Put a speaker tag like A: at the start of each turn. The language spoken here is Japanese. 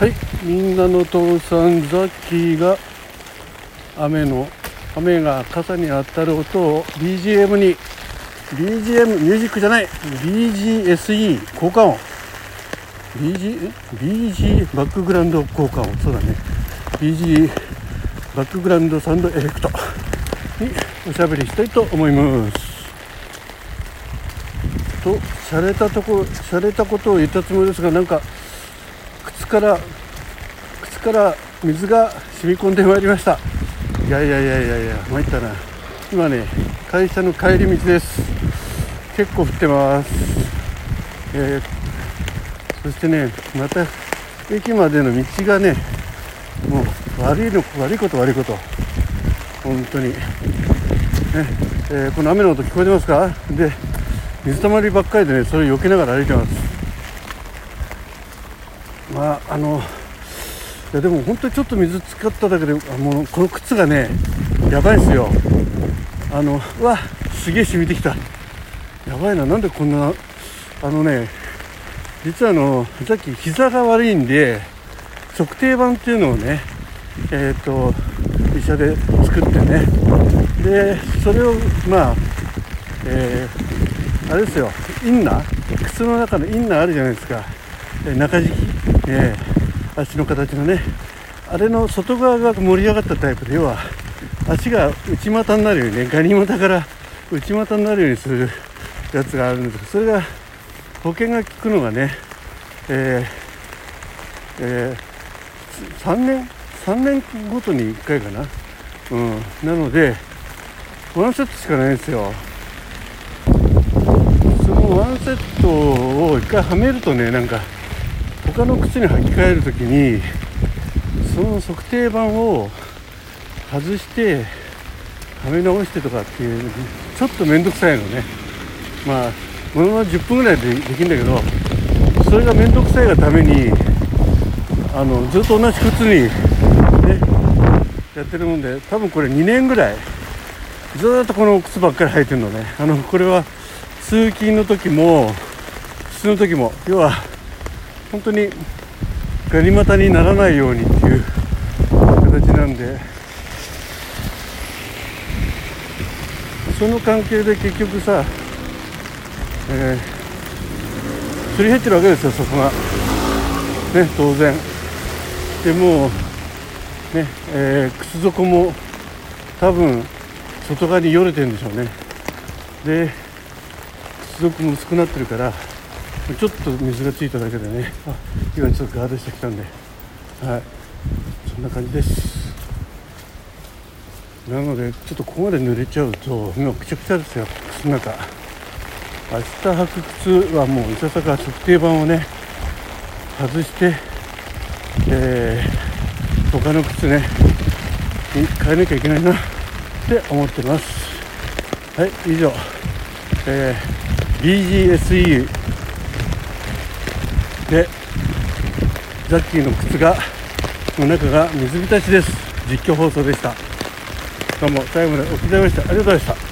A: はい。みんなの父さんザッキーが雨の雨が傘に当たる音を BGM に BGM ミュージックじゃない BGSE 効果音。BG, BG バックグラウンド効果音。そうだね。BG バックグラウンドサウンドエフェクト。におしゃべりしたいと思います。と洒落たとこ洒落たことを言ったつもりですがなんか靴から靴から水が染み込んでまいりました。いやいやいやいやいや参ったな。今ね会社の帰り道です。結構降ってます。えーそしてねまた駅までの道がねもう悪いの悪いこと悪いこと。本当に。ね、えー、この雨の音聞こえてますか？で水たまりばっかりでねそれを避けながら歩いてます。まああのいやでも本当にちょっと水使っただけであもうこの靴がねやばいですよ。あのうわすげえ染みてきた。やばいななんでこんなあのね実はあのさっき膝が悪いんで測定板っていうのをねえっ、ー、と医者で作ってね。でそれをまあえー、あれですよインナー？靴の中のインナーあるじゃないですか。中敷き、えー、足の形のねあれの外側が盛り上がったタイプで要は足が内股になるようにねガニ股から内股になるようにするやつがあるんですそれが保険が効くのがね、えーえー、3年3年ごとに1回かな、うん、なのでワンセットしかないんですよ。そのワンセットを1回はめるとねなんか他の靴に履き替える時にその測定板を外してはめ直してとかっていうちょっと面倒くさいのね。まあものの10分ぐらいでできるんだけどそれが面倒くさいがためにあのずっと同じ靴に、ね、やってるもんで多分これ2年ぐらいずっとこの靴ばっかり履いてるのね。あのこれは通勤の時も普通の時も要は本当にガニ股にならないようにっていう形なんでその関係で結局さえー、すり減ってるわけですよそこが。ね当然。でもうね、えー、靴底も多分外側によれてるんでしょうね。で靴底も薄くなってるからちょっと水がついただけでね。あ今ちょっとガードしてきたんで。はい。そんな感じです。なのでちょっとここまで濡れちゃうと今くちゃくちゃですよ。靴の中。明日履く靴はもういささか測定板をね外して、えー、他の靴ね変えなきゃいけないなって思ってます。はい以上、えー、BGSE でジャッキーの靴がの中が水浸しです。実況放送でした。どうも最後までお聞きいただきましてありがとうございました。